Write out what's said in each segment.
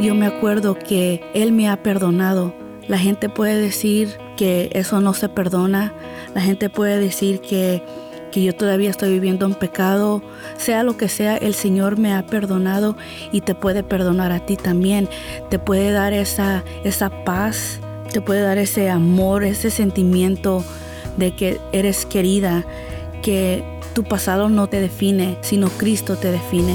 Yo me acuerdo que Él me ha perdonado. La gente puede decir que eso no se perdona. La gente puede decir que, que yo todavía estoy viviendo en pecado. Sea lo que sea, el Señor me ha perdonado y te puede perdonar a ti también. Te puede dar esa, esa paz, te puede dar ese amor, ese sentimiento de que eres querida, que tu pasado no te define, sino Cristo te define.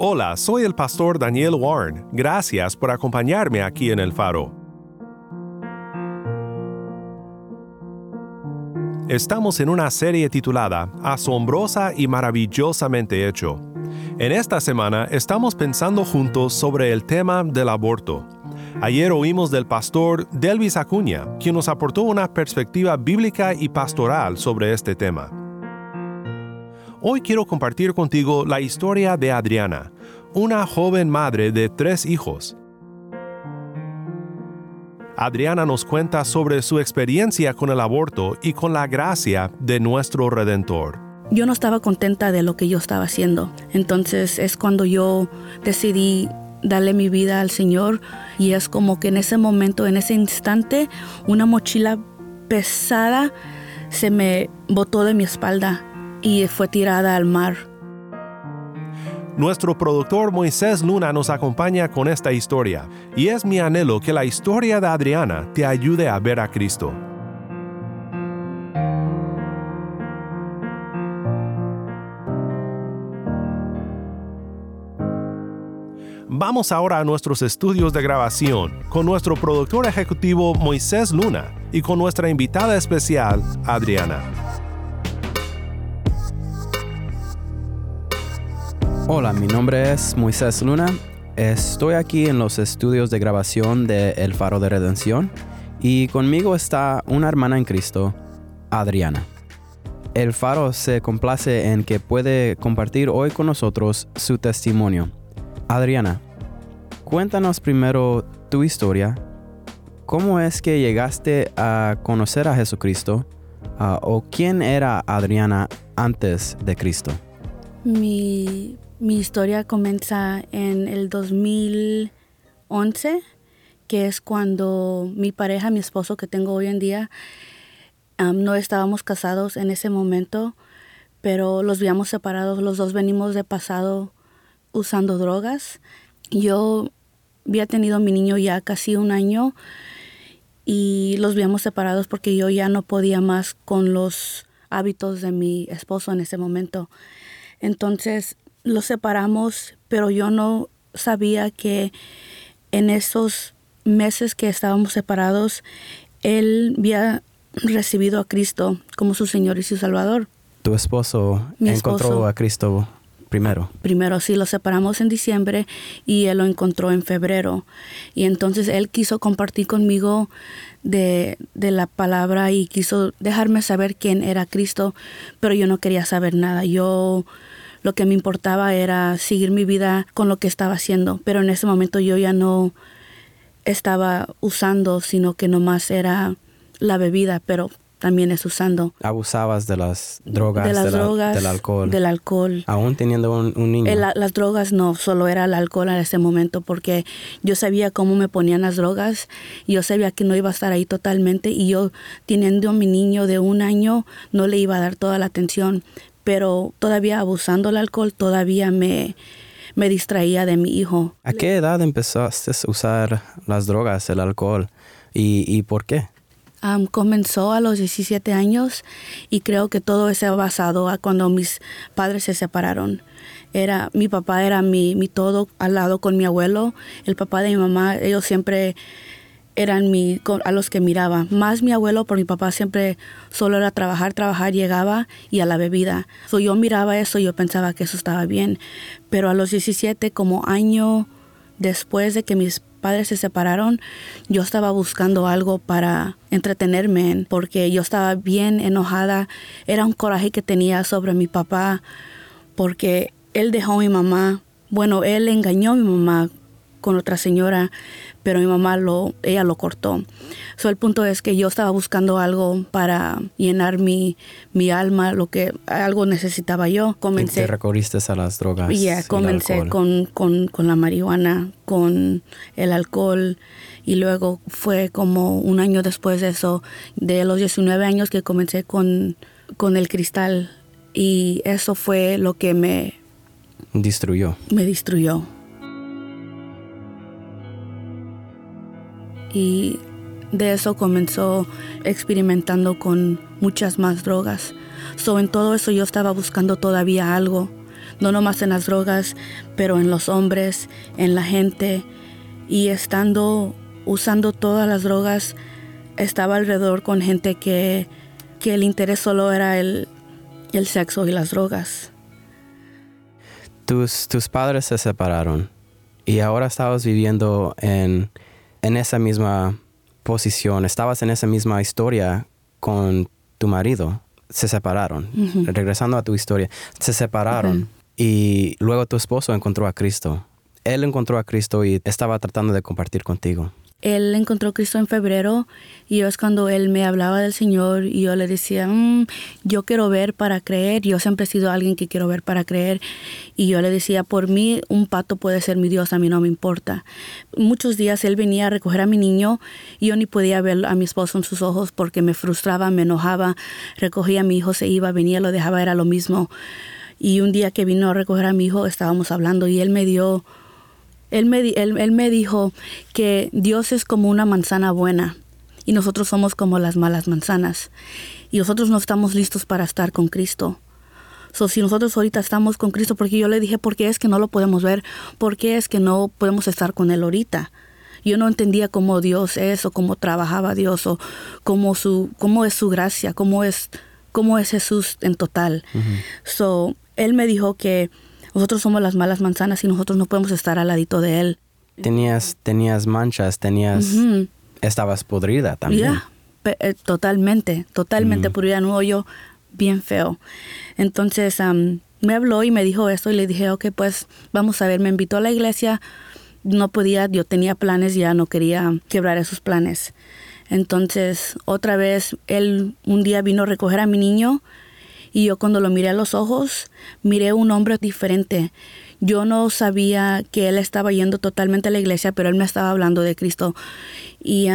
Hola, soy el pastor Daniel Warren. Gracias por acompañarme aquí en El Faro. Estamos en una serie titulada Asombrosa y maravillosamente hecho. En esta semana estamos pensando juntos sobre el tema del aborto. Ayer oímos del pastor Delvis Acuña, quien nos aportó una perspectiva bíblica y pastoral sobre este tema. Hoy quiero compartir contigo la historia de Adriana, una joven madre de tres hijos. Adriana nos cuenta sobre su experiencia con el aborto y con la gracia de nuestro Redentor. Yo no estaba contenta de lo que yo estaba haciendo. Entonces es cuando yo decidí darle mi vida al Señor y es como que en ese momento, en ese instante, una mochila pesada se me botó de mi espalda y fue tirada al mar. Nuestro productor Moisés Luna nos acompaña con esta historia y es mi anhelo que la historia de Adriana te ayude a ver a Cristo. Vamos ahora a nuestros estudios de grabación con nuestro productor ejecutivo Moisés Luna y con nuestra invitada especial, Adriana. Hola, mi nombre es Moisés Luna. Estoy aquí en los estudios de grabación de El Faro de Redención y conmigo está una hermana en Cristo, Adriana. El Faro se complace en que puede compartir hoy con nosotros su testimonio. Adriana, cuéntanos primero tu historia. ¿Cómo es que llegaste a conocer a Jesucristo? Uh, ¿O quién era Adriana antes de Cristo? Mi, mi historia comienza en el 2011, que es cuando mi pareja, mi esposo que tengo hoy en día, um, no estábamos casados en ese momento, pero los habíamos separados. Los dos venimos de pasado usando drogas. Yo había tenido a mi niño ya casi un año y los habíamos separados porque yo ya no podía más con los hábitos de mi esposo en ese momento. Entonces los separamos, pero yo no sabía que en esos meses que estábamos separados, él había recibido a Cristo como su Señor y su Salvador. Tu esposo Mi encontró a Cristo primero. Primero sí, lo separamos en diciembre y él lo encontró en febrero. Y entonces él quiso compartir conmigo de, de la palabra y quiso dejarme saber quién era Cristo, pero yo no quería saber nada. Yo lo que me importaba era seguir mi vida con lo que estaba haciendo, pero en ese momento yo ya no estaba usando, sino que nomás era la bebida, pero también es usando. Abusabas de las drogas, de las la- drogas, del alcohol. del alcohol. Aún teniendo un, un niño. El- la- las drogas no, solo era el alcohol en ese momento porque yo sabía cómo me ponían las drogas, yo sabía que no iba a estar ahí totalmente y yo teniendo a mi niño de un año no le iba a dar toda la atención, pero todavía abusando del alcohol todavía me, me distraía de mi hijo. ¿A qué edad empezaste a usar las drogas, el alcohol? ¿Y, y por qué? Am, comenzó a los 17 años y creo que todo eso basado a cuando mis padres se separaron. era mi papá era mi, mi todo al lado con mi abuelo, el papá de mi mamá, ellos siempre eran a los que miraba. Más mi abuelo, por mi papá siempre solo era trabajar, trabajar, llegaba y a la bebida. So, yo miraba eso yo pensaba que eso estaba bien. Pero a los 17, como año después de que mis padres se separaron, yo estaba buscando algo para entretenerme, porque yo estaba bien enojada. Era un coraje que tenía sobre mi papá, porque él dejó a mi mamá. Bueno, él engañó a mi mamá con otra señora, pero mi mamá lo, ella lo cortó. So, el punto es que yo estaba buscando algo para llenar mi, mi alma, lo que algo necesitaba yo. Comencé. Te recorriste a las drogas. Yeah, comencé con, con, con la marihuana, con el alcohol y luego fue como un año después de eso, de los 19 años que comencé con, con el cristal y eso fue lo que me... Destruyó. Me destruyó. Y de eso comenzó experimentando con muchas más drogas. So, en todo eso yo estaba buscando todavía algo, no nomás en las drogas, pero en los hombres, en la gente, y estando usando todas las drogas, estaba alrededor con gente que, que el interés solo era el, el sexo y las drogas. Tus, tus padres se separaron y ahora estabas viviendo en en esa misma posición, estabas en esa misma historia con tu marido, se separaron. Regresando a tu historia, se separaron y luego tu esposo encontró a Cristo. Él encontró a Cristo y estaba tratando de compartir contigo él encontró a Cristo en febrero y es cuando él me hablaba del Señor y yo le decía, mm, yo quiero ver para creer, yo siempre he sido alguien que quiero ver para creer y yo le decía, por mí un pato puede ser mi Dios, a mí no me importa. Muchos días él venía a recoger a mi niño y yo ni podía ver a mi esposo en sus ojos porque me frustraba, me enojaba, recogía a mi hijo, se iba, venía, lo dejaba, era lo mismo. Y un día que vino a recoger a mi hijo estábamos hablando y él me dio él me, él, me dijo que Dios es como una manzana buena y nosotros somos como las malas manzanas. Y nosotros no estamos listos para estar con Cristo. So, si nosotros ahorita estamos con Cristo, porque yo le dije, ¿por qué es que no lo podemos ver? ¿Por qué es que no podemos estar con Él ahorita? Yo no entendía cómo Dios es o cómo trabajaba Dios o cómo, su, cómo es su gracia, cómo es, cómo es Jesús en total. So, él me dijo que nosotros somos las malas manzanas y nosotros no podemos estar al ladito de él. Tenías, tenías manchas, tenías, estabas podrida también. Eh, totalmente, totalmente podrida en un hoyo bien feo. Entonces me habló y me dijo esto y le dije, ok, pues vamos a ver, me invitó a la iglesia, no podía, yo tenía planes, ya no quería quebrar esos planes. Entonces, otra vez, él un día vino a recoger a mi niño y yo cuando lo miré a los ojos, miré un hombre diferente. Yo no sabía que él estaba yendo totalmente a la iglesia, pero él me estaba hablando de Cristo. Y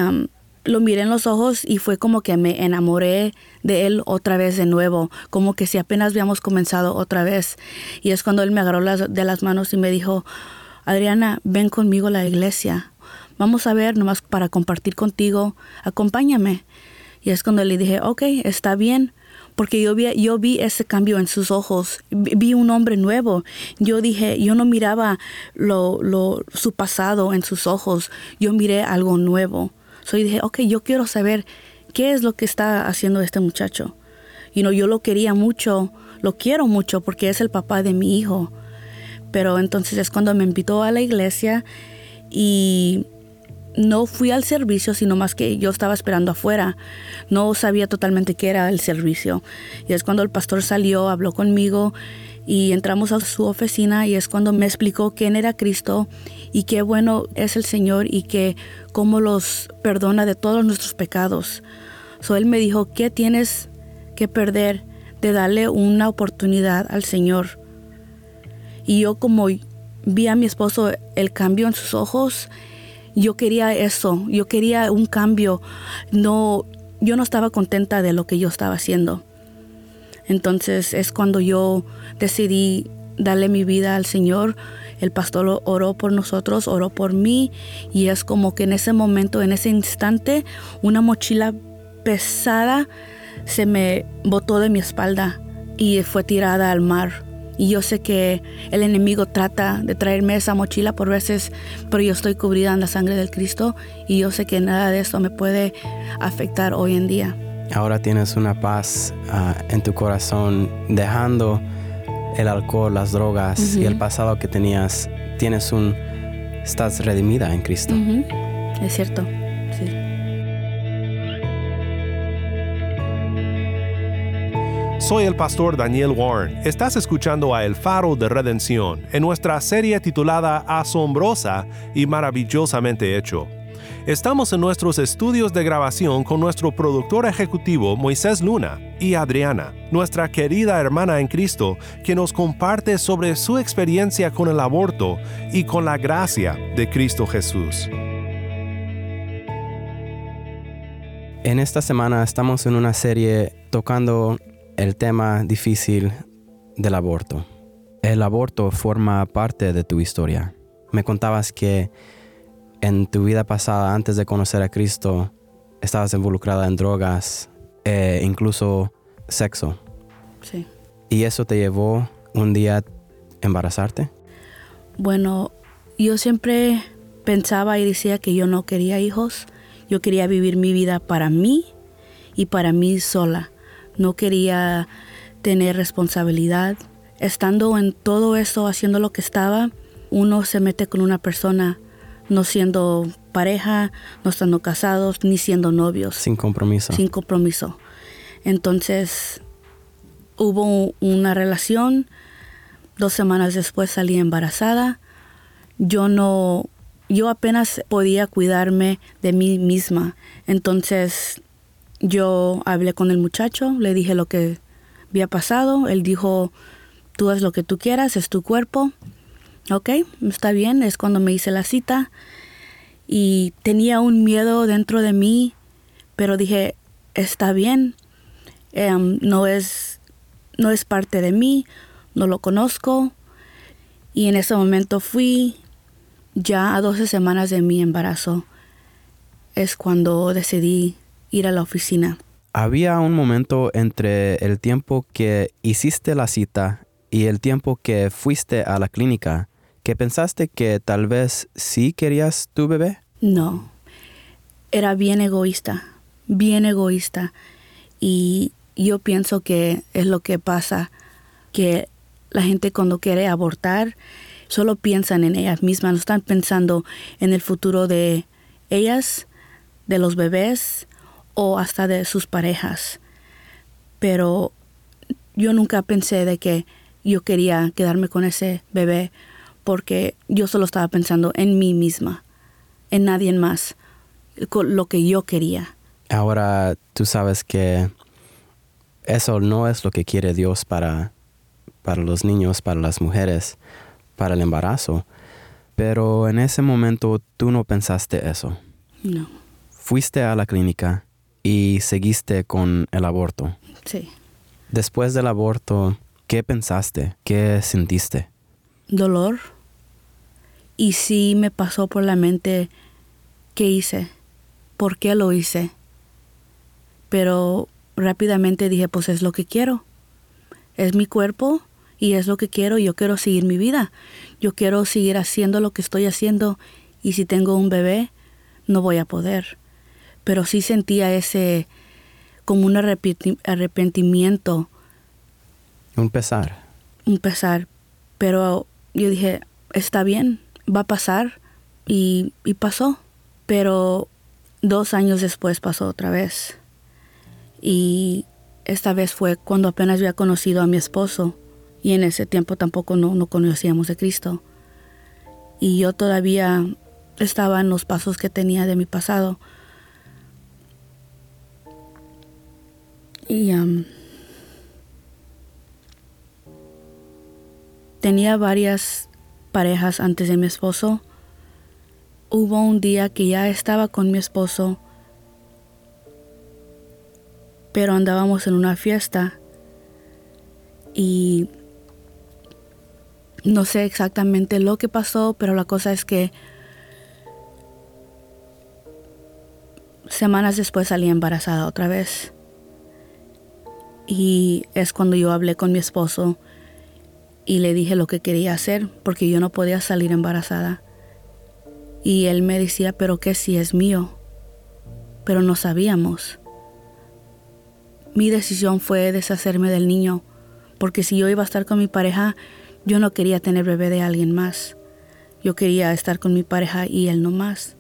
lo miré en los ojos y fue como que me enamoré de él otra vez de nuevo, como que si apenas habíamos comenzado otra vez. Y es cuando él me agarró las, de las manos y me dijo, Adriana, ven conmigo a la iglesia. Vamos a ver nomás para compartir contigo. Acompáñame. Y es cuando le dije, ok, está bien porque yo vi, yo vi ese cambio en sus ojos, vi un hombre nuevo. Yo dije, yo no miraba lo, lo, su pasado en sus ojos, yo miré algo nuevo. So dije, ok, yo quiero saber qué es lo que está haciendo este muchacho. Y no, yo lo quería mucho, lo quiero mucho porque es el papá de mi hijo. Pero entonces es cuando me invitó a la iglesia y no fui al servicio, sino más que yo estaba esperando afuera. No sabía totalmente qué era el servicio. Y es cuando el pastor salió, habló conmigo y entramos a su oficina y es cuando me explicó quién era Cristo y qué bueno es el Señor y que cómo los perdona de todos nuestros pecados. So él me dijo, ¿qué tienes que perder de darle una oportunidad al Señor? Y yo como vi a mi esposo el cambio en sus ojos, yo quería eso, yo quería un cambio. No, yo no estaba contenta de lo que yo estaba haciendo. Entonces es cuando yo decidí darle mi vida al Señor. El pastor oró por nosotros, oró por mí y es como que en ese momento, en ese instante, una mochila pesada se me botó de mi espalda y fue tirada al mar. Y yo sé que el enemigo trata de traerme esa mochila por veces, pero yo estoy cubrida en la sangre del Cristo y yo sé que nada de esto me puede afectar hoy en día. Ahora tienes una paz ah, en tu corazón, dejando el alcohol, las drogas y el pasado que tenías. Tienes un, estás redimida en Cristo. Es cierto, Soy el pastor Daniel Warren. Estás escuchando a El Faro de Redención en nuestra serie titulada Asombrosa y maravillosamente hecho. Estamos en nuestros estudios de grabación con nuestro productor ejecutivo Moisés Luna y Adriana, nuestra querida hermana en Cristo, que nos comparte sobre su experiencia con el aborto y con la gracia de Cristo Jesús. En esta semana estamos en una serie tocando el tema difícil del aborto. El aborto forma parte de tu historia. Me contabas que en tu vida pasada, antes de conocer a Cristo, estabas involucrada en drogas, e incluso sexo. Sí. ¿Y eso te llevó un día a embarazarte? Bueno, yo siempre pensaba y decía que yo no quería hijos. Yo quería vivir mi vida para mí y para mí sola. No quería tener responsabilidad. Estando en todo esto, haciendo lo que estaba, uno se mete con una persona no siendo pareja, no estando casados, ni siendo novios. Sin compromiso. Sin compromiso. Entonces hubo una relación, dos semanas después salí embarazada. Yo no, yo apenas podía cuidarme de mí misma. Entonces yo hablé con el muchacho, le dije lo que había pasado. Él dijo, tú haz lo que tú quieras, es tu cuerpo. Ok, está bien, es cuando me hice la cita. Y tenía un miedo dentro de mí, pero dije, está bien, em, no, es, no es parte de mí, no lo conozco. Y en ese momento fui ya a 12 semanas de mi embarazo. Es cuando decidí ir a la oficina. Había un momento entre el tiempo que hiciste la cita y el tiempo que fuiste a la clínica que pensaste que tal vez sí querías tu bebé. No, era bien egoísta, bien egoísta. Y yo pienso que es lo que pasa, que la gente cuando quiere abortar solo piensan en ellas mismas, no están pensando en el futuro de ellas, de los bebés o hasta de sus parejas. Pero yo nunca pensé de que yo quería quedarme con ese bebé porque yo solo estaba pensando en mí misma, en nadie más, con lo que yo quería. Ahora tú sabes que eso no es lo que quiere Dios para, para los niños, para las mujeres, para el embarazo. Pero en ese momento tú no pensaste eso. No. Fuiste a la clínica y seguiste con el aborto. Sí. Después del aborto, ¿qué pensaste? ¿Qué sentiste? Dolor. Y sí me pasó por la mente qué hice, por qué lo hice. Pero rápidamente dije, pues es lo que quiero. Es mi cuerpo y es lo que quiero. Yo quiero seguir mi vida. Yo quiero seguir haciendo lo que estoy haciendo. Y si tengo un bebé, no voy a poder. Pero sí sentía ese, como un arrepenti- arrepentimiento, Un pesar. un pesar. Pero yo dije, está bien, va a pasar. Y, y pasó. Pero dos años después pasó otra vez. Y esta vez fue cuando apenas había conocido a mi esposo. Y en ese tiempo tampoco no, no conocíamos de Cristo. Y yo todavía estaba en los pasos que tenía de mi pasado. Y am, tenía varias parejas antes de mi esposo. Hubo un día que ya estaba con mi esposo, pero andábamos en una fiesta y no sé exactamente lo que pasó, pero la cosa es que semanas después salí embarazada otra vez. Y es cuando yo hablé con mi esposo y le dije lo que quería hacer porque yo no podía salir embarazada. Y él me decía, pero que si es mío. Pero no sabíamos. Mi decisión fue deshacerme del niño, porque si yo iba a estar con mi pareja, yo no quería tener bebé de alguien más. Yo quería estar con mi pareja y él no más.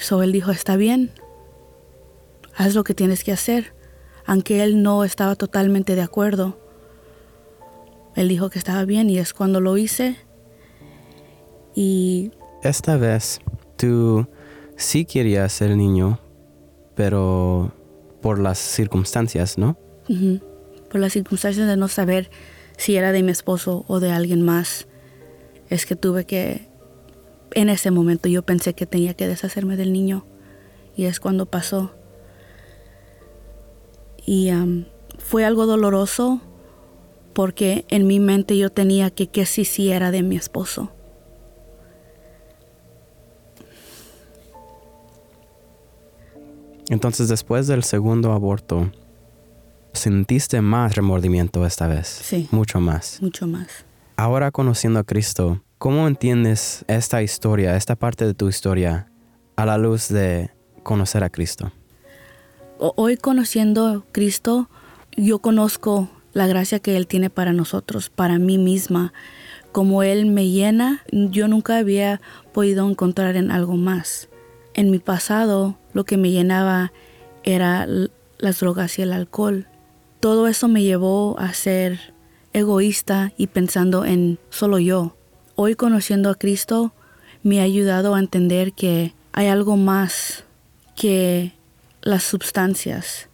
So él dijo, está bien, haz lo que tienes que hacer, aunque él no estaba totalmente de acuerdo. Él dijo que estaba bien y es cuando lo hice. Y... Esta vez tú sí querías ser niño, pero por las circunstancias, ¿no? Por las circunstancias de no saber si era de mi esposo o de alguien más. Es que tuve que... En ese momento yo pensé que tenía que deshacerme del niño. Y es cuando pasó. Y fue algo doloroso porque en mi mente yo tenía que que sí sí era de mi esposo. Entonces después del segundo aborto, ¿sentiste más remordimiento esta vez? Sí. Mucho más. Mucho más. Ahora conociendo a Cristo, ¿cómo entiendes esta historia, esta parte de tu historia, a la luz de conocer a Cristo? Hoy conociendo a Cristo, yo conozco la gracia que Él tiene para nosotros, para mí misma. Como Él me llena, yo nunca había podido encontrar en algo más. En mi pasado, lo que me llenaba era las drogas y el alcohol. Todo eso me llevó a ser egoísta y pensando en solo yo. Hoy conociendo a Cristo me ha ayudado a entender que hay algo más que las sustancias.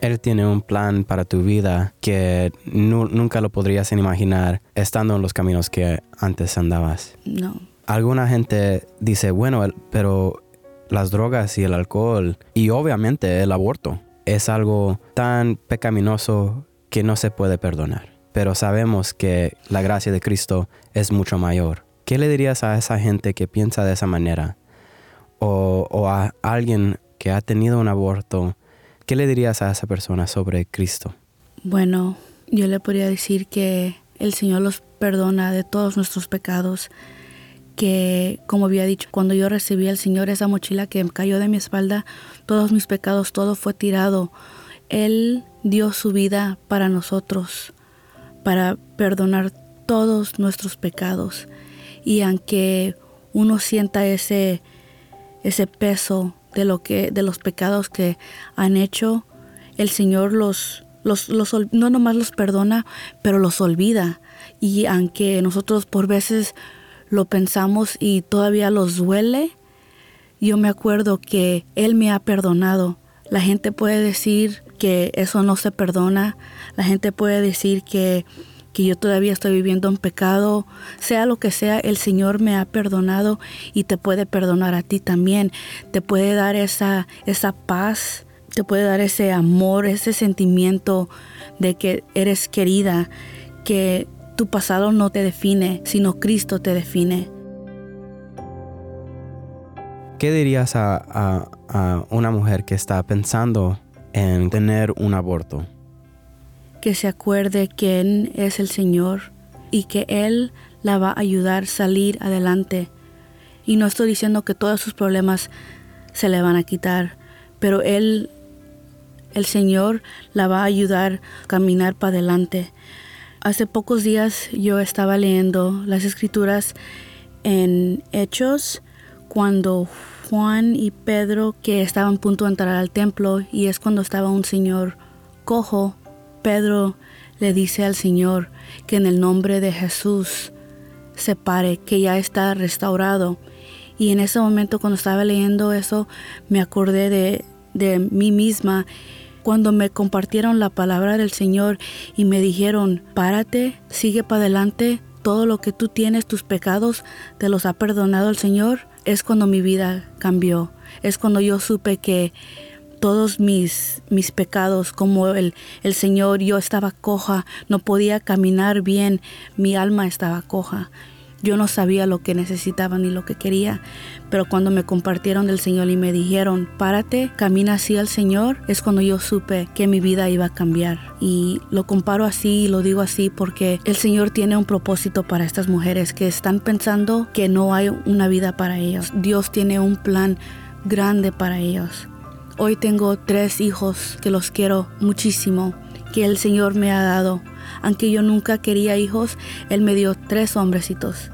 Él tiene un plan para tu vida que nunca lo podrías imaginar estando en los caminos que antes andabas. No. Alguna gente dice, bueno, pero las drogas y el alcohol y obviamente el aborto es algo tan pecaminoso que no se puede perdonar. Pero sabemos que la gracia de Cristo es mucho mayor. ¿Qué le dirías a esa gente que piensa de esa manera? O, o a alguien que ha tenido un aborto, ¿qué le dirías a esa persona sobre Cristo? Bueno, yo le podría decir que el Señor los perdona de todos nuestros pecados que, como había dicho, cuando yo recibí al Señor esa mochila que cayó de mi espalda, todos mis pecados, todo fue tirado. Él dio su vida para nosotros, para perdonar todos nuestros pecados. Y aunque uno sienta ese, ese peso de, lo que, de los pecados que han hecho, el Señor los, los, los, no nomás los perdona, pero los olvida. Y aunque nosotros por veces lo pensamos y todavía los duele, yo me acuerdo que Él me ha perdonado. La gente puede decir que eso no se perdona, la gente puede decir que, que yo todavía estoy viviendo un pecado, sea lo que sea, el Señor me ha perdonado y te puede perdonar a ti también, te puede dar esa, esa paz, te puede dar ese amor, ese sentimiento de que eres querida, que tu pasado no te define, sino Cristo te define. ¿Qué dirías a, una mujer que está pensando en tener un aborto? Que se acuerde quién es el Señor y que Él la va a ayudar a salir adelante. Y no estoy diciendo que todos sus problemas se le van a quitar, pero Él, el Señor, la va a ayudar a caminar para adelante. Hace pocos días yo estaba leyendo las escrituras en Hechos cuando Juan y Pedro que estaban a punto de entrar al templo y es cuando estaba un señor cojo. Pedro le dice al Señor que en el nombre de Jesús se pare, que ya está restaurado. Y en ese momento cuando estaba leyendo eso me acordé de, de mí misma cuando me compartieron la palabra del Señor y me dijeron, párate, sigue para adelante, todo lo que tú tienes, tus pecados, te los ha perdonado el Señor, es cuando mi vida cambió, es cuando yo supe que todos mis, mis pecados, como el, el Señor, yo estaba coja, no podía caminar bien, mi alma estaba coja. Yo no sabía lo que necesitaba ni lo que quería, pero cuando me compartieron del Señor y me dijeron, párate, camina así al Señor, es cuando yo supe que mi vida iba a cambiar. Y lo comparo así y lo digo así porque el Señor tiene un propósito para estas mujeres que están pensando que no hay una vida para ellos. Dios tiene un plan grande para ellos. Hoy tengo tres hijos que los quiero muchísimo, que el Señor me ha dado. Aunque yo nunca quería hijos, Él me dio tres hombrecitos.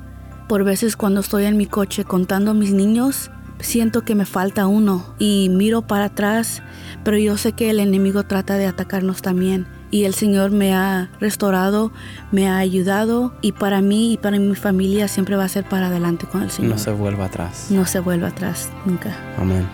Por veces cuando estoy en mi coche contando a mis niños, siento que me falta uno y miro para atrás, pero yo sé que el enemigo trata de atacarnos también. Y el Señor me ha restaurado, me ha ayudado y para mí y para mi familia siempre va a ser para adelante con el Señor. No se vuelva atrás. No se vuelva atrás, nunca. Amén.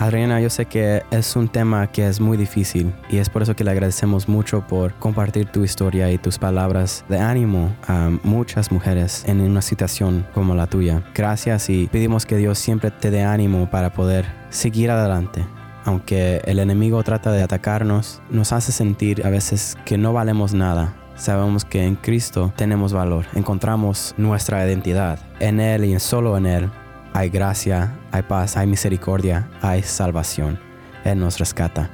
Adriana, yo sé que es un tema que es muy difícil y es por eso que le agradecemos mucho por compartir tu historia y tus palabras de ánimo a muchas mujeres en una situación como la tuya. Gracias y pedimos que Dios siempre te dé ánimo para poder seguir adelante. Aunque el enemigo trata de atacarnos, nos hace sentir a veces que no valemos nada. Sabemos que en Cristo tenemos valor, encontramos nuestra identidad. En Él y solo en Él hay gracia, hay paz, hay misericordia, hay salvación. Él nos rescata.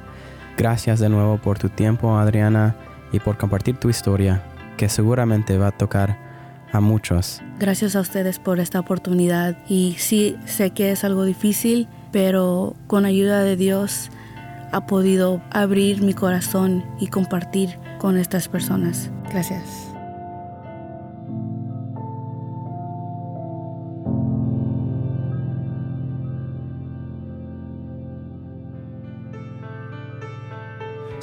Gracias de nuevo por tu tiempo, Adriana, y por compartir tu historia, que seguramente va a tocar a muchos. Gracias a ustedes por esta oportunidad. Y sí, sé que es algo difícil, pero con ayuda de Dios ha podido abrir mi corazón y compartir con estas personas. Gracias.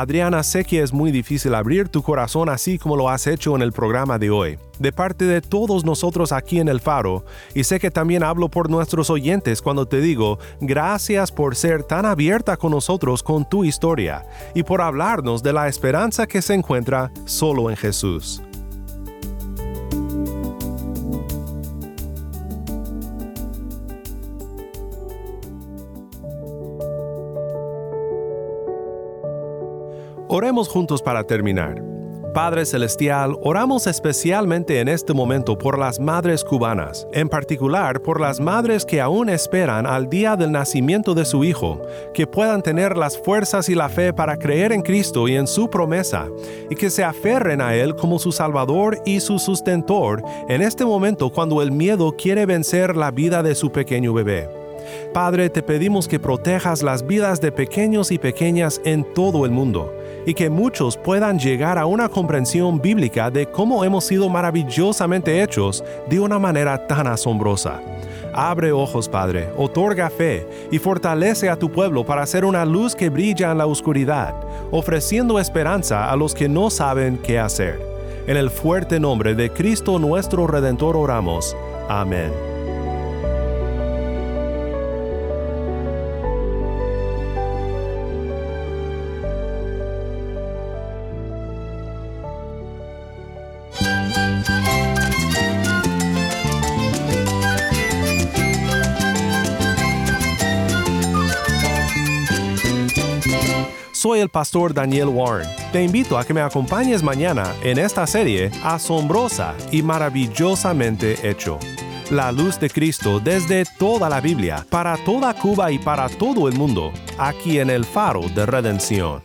Adriana, sé que es muy difícil abrir tu corazón así como lo has hecho en el programa de hoy, de parte de todos nosotros aquí en el Faro, y sé que también hablo por nuestros oyentes cuando te digo, gracias por ser tan abierta con nosotros con tu historia y por hablarnos de la esperanza que se encuentra solo en Jesús. Oremos juntos para terminar. Padre Celestial, oramos especialmente en este momento por las madres cubanas, en particular por las madres que aún esperan al día del nacimiento de su hijo, que puedan tener las fuerzas y la fe para creer en Cristo y en su promesa, y que se aferren a Él como su Salvador y su sustentor en este momento cuando el miedo quiere vencer la vida de su pequeño bebé. Padre, te pedimos que protejas las vidas de pequeños y pequeñas en todo el mundo y que muchos puedan llegar a una comprensión bíblica de cómo hemos sido maravillosamente hechos de una manera tan asombrosa. Abre ojos, Padre, otorga fe y fortalece a tu pueblo para ser una luz que brilla en la oscuridad, ofreciendo esperanza a los que no saben qué hacer. En el fuerte nombre de Cristo nuestro Redentor oramos. Amén. El pastor Daniel Warren. Te invito a que me acompañes mañana en esta serie asombrosa y maravillosamente hecho. La luz de Cristo desde toda la Biblia, para toda Cuba y para todo el mundo, aquí en el faro de redención.